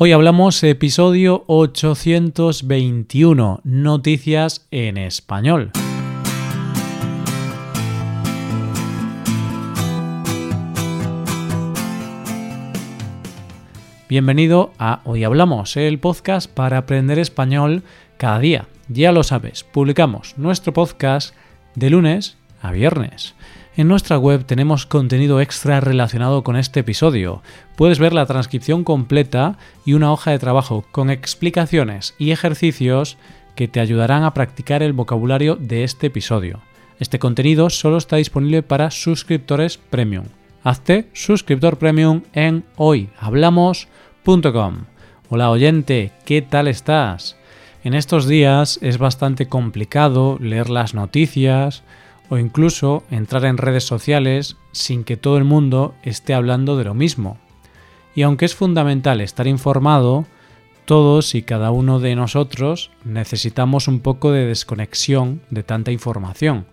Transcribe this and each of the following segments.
Hoy hablamos episodio 821, Noticias en Español. Bienvenido a Hoy Hablamos, el podcast para aprender español cada día. Ya lo sabes, publicamos nuestro podcast de lunes a viernes. En nuestra web tenemos contenido extra relacionado con este episodio. Puedes ver la transcripción completa y una hoja de trabajo con explicaciones y ejercicios que te ayudarán a practicar el vocabulario de este episodio. Este contenido solo está disponible para suscriptores premium. Hazte suscriptor premium en hoyhablamos.com. Hola oyente, ¿qué tal estás? En estos días es bastante complicado leer las noticias, o incluso entrar en redes sociales sin que todo el mundo esté hablando de lo mismo. Y aunque es fundamental estar informado, todos y cada uno de nosotros necesitamos un poco de desconexión de tanta información.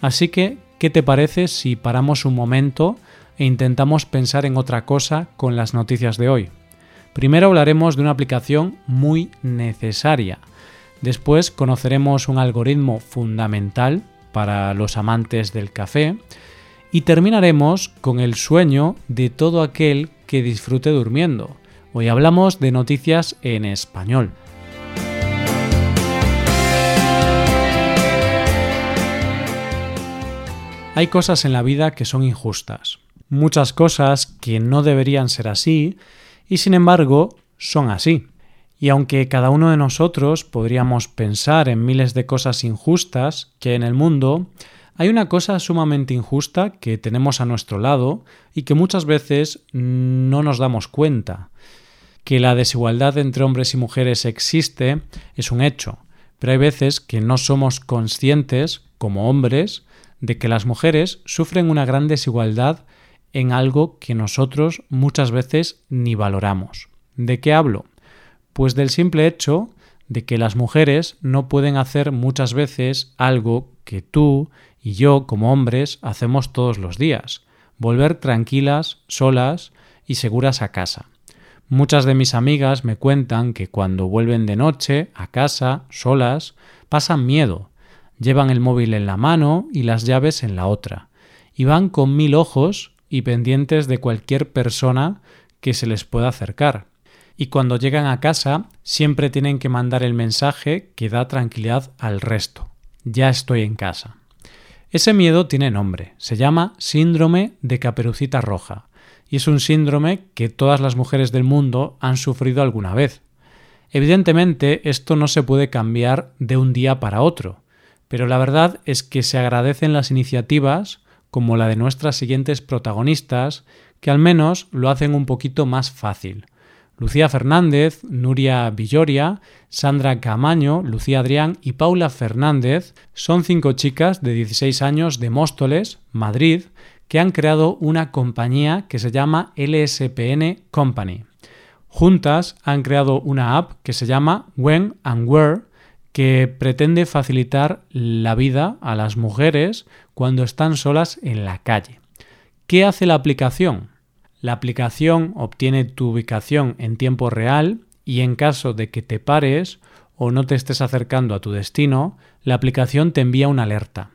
Así que, ¿qué te parece si paramos un momento e intentamos pensar en otra cosa con las noticias de hoy? Primero hablaremos de una aplicación muy necesaria. Después conoceremos un algoritmo fundamental para los amantes del café y terminaremos con el sueño de todo aquel que disfrute durmiendo. Hoy hablamos de noticias en español. Hay cosas en la vida que son injustas, muchas cosas que no deberían ser así y sin embargo son así. Y aunque cada uno de nosotros podríamos pensar en miles de cosas injustas que en el mundo, hay una cosa sumamente injusta que tenemos a nuestro lado y que muchas veces no nos damos cuenta. Que la desigualdad entre hombres y mujeres existe es un hecho, pero hay veces que no somos conscientes, como hombres, de que las mujeres sufren una gran desigualdad en algo que nosotros muchas veces ni valoramos. ¿De qué hablo? Pues del simple hecho de que las mujeres no pueden hacer muchas veces algo que tú y yo como hombres hacemos todos los días, volver tranquilas, solas y seguras a casa. Muchas de mis amigas me cuentan que cuando vuelven de noche a casa, solas, pasan miedo, llevan el móvil en la mano y las llaves en la otra, y van con mil ojos y pendientes de cualquier persona que se les pueda acercar y cuando llegan a casa siempre tienen que mandar el mensaje que da tranquilidad al resto. Ya estoy en casa. Ese miedo tiene nombre, se llama síndrome de caperucita roja, y es un síndrome que todas las mujeres del mundo han sufrido alguna vez. Evidentemente esto no se puede cambiar de un día para otro, pero la verdad es que se agradecen las iniciativas como la de nuestras siguientes protagonistas, que al menos lo hacen un poquito más fácil. Lucía Fernández, Nuria Villoria, Sandra Camaño, Lucía Adrián y Paula Fernández son cinco chicas de 16 años de Móstoles, Madrid, que han creado una compañía que se llama LSPN Company. Juntas han creado una app que se llama When and Where, que pretende facilitar la vida a las mujeres cuando están solas en la calle. ¿Qué hace la aplicación? La aplicación obtiene tu ubicación en tiempo real y en caso de que te pares o no te estés acercando a tu destino, la aplicación te envía una alerta.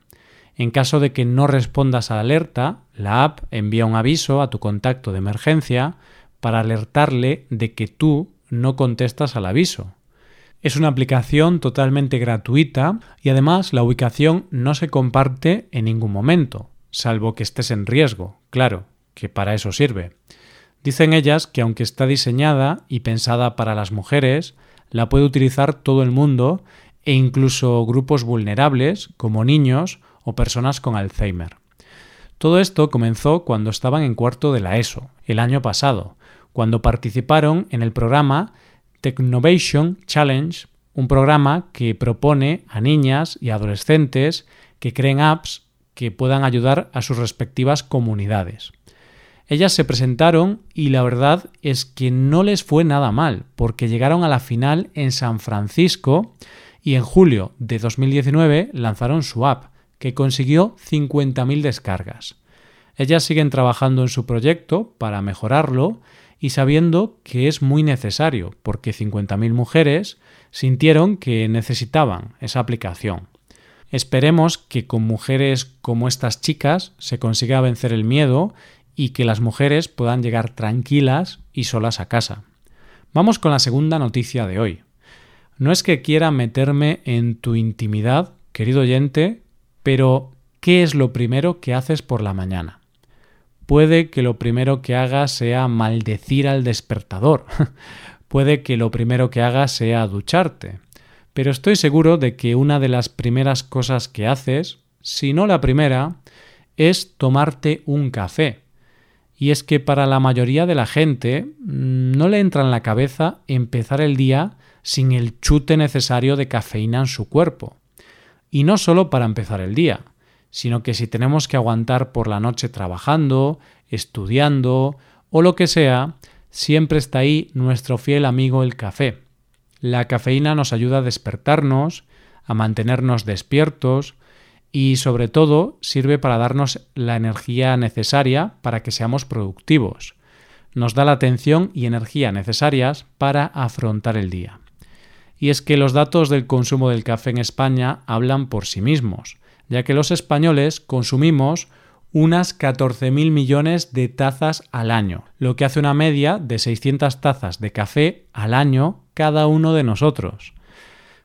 En caso de que no respondas a la alerta, la app envía un aviso a tu contacto de emergencia para alertarle de que tú no contestas al aviso. Es una aplicación totalmente gratuita y además la ubicación no se comparte en ningún momento, salvo que estés en riesgo, claro que para eso sirve. Dicen ellas que aunque está diseñada y pensada para las mujeres, la puede utilizar todo el mundo e incluso grupos vulnerables como niños o personas con Alzheimer. Todo esto comenzó cuando estaban en cuarto de la ESO, el año pasado, cuando participaron en el programa Technovation Challenge, un programa que propone a niñas y adolescentes que creen apps que puedan ayudar a sus respectivas comunidades. Ellas se presentaron y la verdad es que no les fue nada mal, porque llegaron a la final en San Francisco y en julio de 2019 lanzaron su app, que consiguió 50.000 descargas. Ellas siguen trabajando en su proyecto para mejorarlo y sabiendo que es muy necesario, porque 50.000 mujeres sintieron que necesitaban esa aplicación. Esperemos que con mujeres como estas chicas se consiga vencer el miedo y que las mujeres puedan llegar tranquilas y solas a casa. Vamos con la segunda noticia de hoy. No es que quiera meterme en tu intimidad, querido oyente, pero ¿qué es lo primero que haces por la mañana? Puede que lo primero que hagas sea maldecir al despertador. Puede que lo primero que hagas sea ducharte. Pero estoy seguro de que una de las primeras cosas que haces, si no la primera, es tomarte un café. Y es que para la mayoría de la gente mm, no le entra en la cabeza empezar el día sin el chute necesario de cafeína en su cuerpo. Y no solo para empezar el día, sino que si tenemos que aguantar por la noche trabajando, estudiando o lo que sea, siempre está ahí nuestro fiel amigo el café. La cafeína nos ayuda a despertarnos, a mantenernos despiertos y sobre todo sirve para darnos la energía necesaria para que seamos productivos. Nos da la atención y energía necesarias para afrontar el día. Y es que los datos del consumo del café en España hablan por sí mismos, ya que los españoles consumimos unas 14.000 millones de tazas al año, lo que hace una media de 600 tazas de café al año cada uno de nosotros.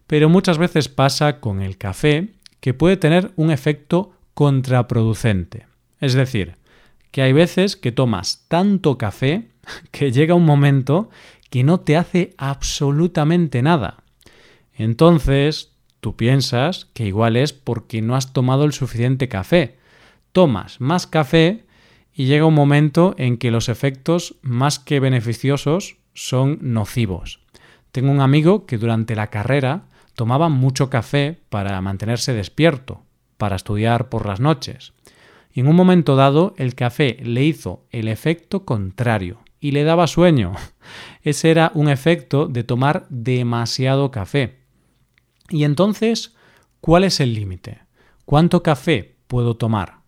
Pero muchas veces pasa con el café que puede tener un efecto contraproducente. Es decir, que hay veces que tomas tanto café que llega un momento que no te hace absolutamente nada. Entonces, tú piensas que igual es porque no has tomado el suficiente café, tomas más café y llega un momento en que los efectos más que beneficiosos son nocivos. Tengo un amigo que durante la carrera tomaba mucho café para mantenerse despierto, para estudiar por las noches. Y en un momento dado el café le hizo el efecto contrario y le daba sueño. Ese era un efecto de tomar demasiado café. Y entonces, ¿cuál es el límite? ¿Cuánto café puedo tomar?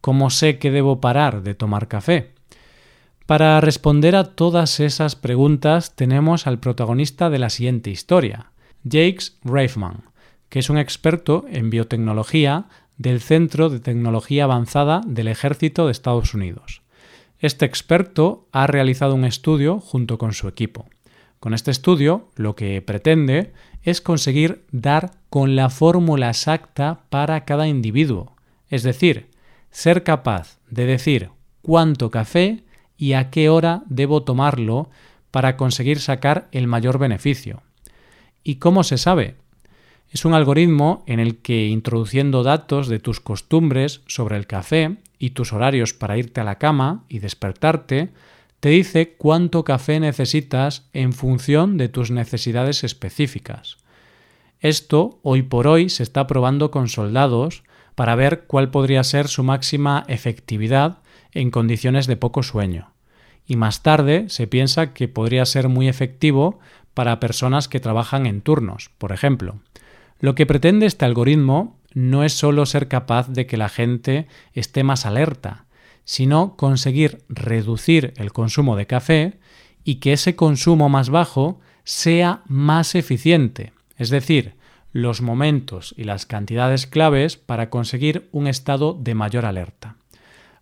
¿Cómo sé que debo parar de tomar café? Para responder a todas esas preguntas tenemos al protagonista de la siguiente historia, Jakes Reifman, que es un experto en biotecnología del Centro de Tecnología Avanzada del Ejército de Estados Unidos. Este experto ha realizado un estudio junto con su equipo. Con este estudio lo que pretende es conseguir dar con la fórmula exacta para cada individuo, es decir, ser capaz de decir cuánto café y a qué hora debo tomarlo para conseguir sacar el mayor beneficio. ¿Y cómo se sabe? Es un algoritmo en el que introduciendo datos de tus costumbres sobre el café y tus horarios para irte a la cama y despertarte, te dice cuánto café necesitas en función de tus necesidades específicas. Esto hoy por hoy se está probando con soldados para ver cuál podría ser su máxima efectividad en condiciones de poco sueño. Y más tarde se piensa que podría ser muy efectivo para personas que trabajan en turnos, por ejemplo. Lo que pretende este algoritmo no es solo ser capaz de que la gente esté más alerta, sino conseguir reducir el consumo de café y que ese consumo más bajo sea más eficiente, es decir, los momentos y las cantidades claves para conseguir un estado de mayor alerta.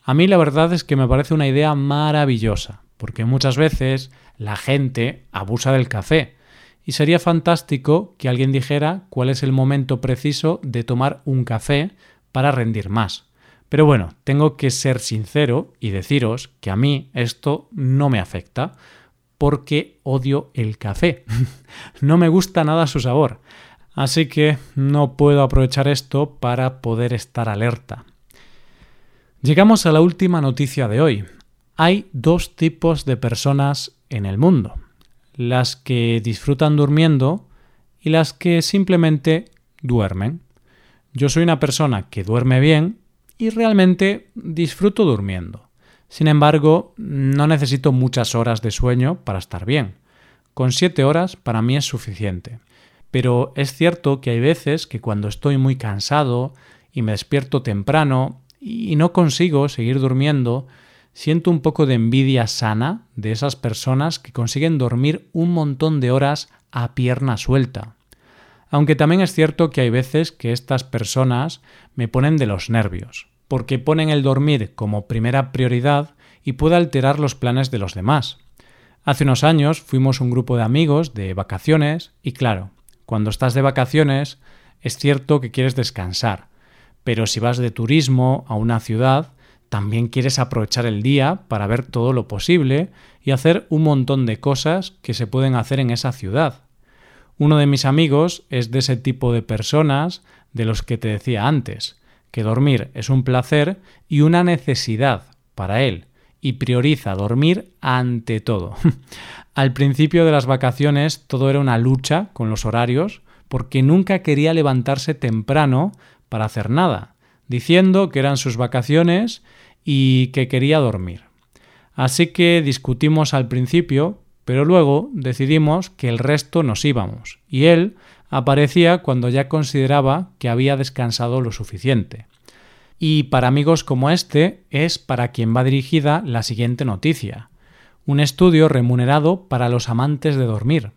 A mí la verdad es que me parece una idea maravillosa, porque muchas veces la gente abusa del café y sería fantástico que alguien dijera cuál es el momento preciso de tomar un café para rendir más. Pero bueno, tengo que ser sincero y deciros que a mí esto no me afecta porque odio el café. no me gusta nada su sabor. Así que no puedo aprovechar esto para poder estar alerta. Llegamos a la última noticia de hoy. Hay dos tipos de personas en el mundo. Las que disfrutan durmiendo y las que simplemente duermen. Yo soy una persona que duerme bien y realmente disfruto durmiendo. Sin embargo, no necesito muchas horas de sueño para estar bien. Con siete horas para mí es suficiente. Pero es cierto que hay veces que cuando estoy muy cansado y me despierto temprano y no consigo seguir durmiendo, siento un poco de envidia sana de esas personas que consiguen dormir un montón de horas a pierna suelta. Aunque también es cierto que hay veces que estas personas me ponen de los nervios, porque ponen el dormir como primera prioridad y puede alterar los planes de los demás. Hace unos años fuimos un grupo de amigos de vacaciones y claro, cuando estás de vacaciones es cierto que quieres descansar, pero si vas de turismo a una ciudad, también quieres aprovechar el día para ver todo lo posible y hacer un montón de cosas que se pueden hacer en esa ciudad. Uno de mis amigos es de ese tipo de personas de los que te decía antes, que dormir es un placer y una necesidad para él, y prioriza dormir ante todo. Al principio de las vacaciones todo era una lucha con los horarios, porque nunca quería levantarse temprano para hacer nada, diciendo que eran sus vacaciones y que quería dormir. Así que discutimos al principio, pero luego decidimos que el resto nos íbamos, y él aparecía cuando ya consideraba que había descansado lo suficiente. Y para amigos como este es para quien va dirigida la siguiente noticia. Un estudio remunerado para los amantes de dormir.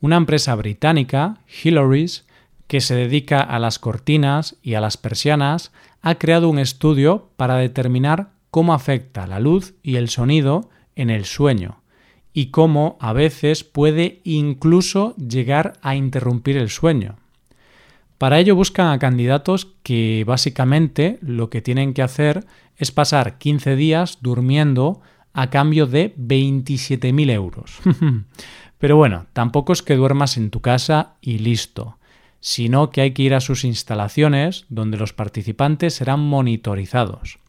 Una empresa británica, Hillary's, que se dedica a las cortinas y a las persianas, ha creado un estudio para determinar cómo afecta la luz y el sonido en el sueño y cómo a veces puede incluso llegar a interrumpir el sueño. Para ello buscan a candidatos que básicamente lo que tienen que hacer es pasar 15 días durmiendo a cambio de 27.000 euros. Pero bueno, tampoco es que duermas en tu casa y listo sino que hay que ir a sus instalaciones donde los participantes serán monitorizados.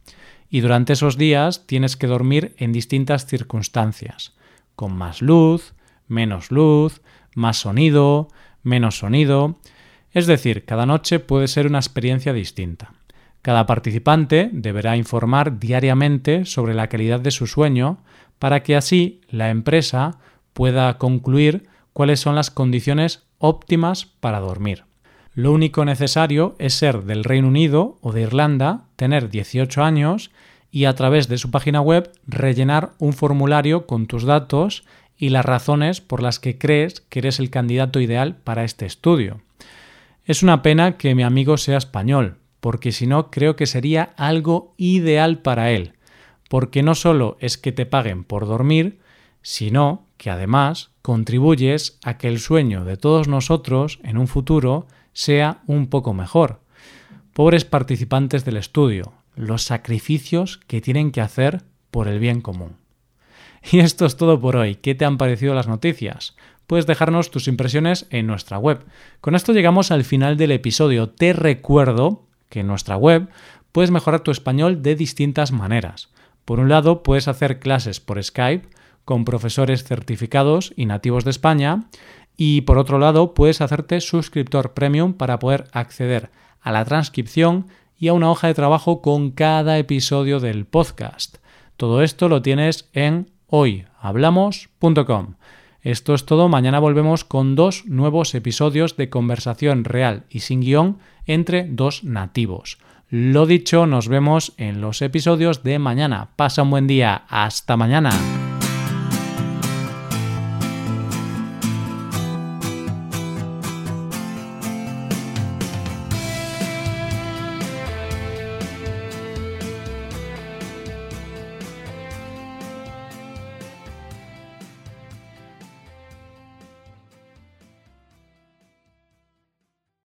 Y durante esos días tienes que dormir en distintas circunstancias, con más luz, menos luz, más sonido, menos sonido. Es decir, cada noche puede ser una experiencia distinta. Cada participante deberá informar diariamente sobre la calidad de su sueño para que así la empresa pueda concluir cuáles son las condiciones óptimas para dormir. Lo único necesario es ser del Reino Unido o de Irlanda, tener 18 años y a través de su página web rellenar un formulario con tus datos y las razones por las que crees que eres el candidato ideal para este estudio. Es una pena que mi amigo sea español, porque si no creo que sería algo ideal para él, porque no solo es que te paguen por dormir, sino que además contribuyes a que el sueño de todos nosotros en un futuro sea un poco mejor. Pobres participantes del estudio, los sacrificios que tienen que hacer por el bien común. Y esto es todo por hoy. ¿Qué te han parecido las noticias? Puedes dejarnos tus impresiones en nuestra web. Con esto llegamos al final del episodio. Te recuerdo que en nuestra web puedes mejorar tu español de distintas maneras. Por un lado, puedes hacer clases por Skype con profesores certificados y nativos de España y por otro lado, puedes hacerte suscriptor premium para poder acceder a la transcripción y a una hoja de trabajo con cada episodio del podcast. Todo esto lo tienes en hoyhablamos.com. Esto es todo, mañana volvemos con dos nuevos episodios de conversación real y sin guion entre dos nativos. Lo dicho, nos vemos en los episodios de mañana. Pasa un buen día, hasta mañana.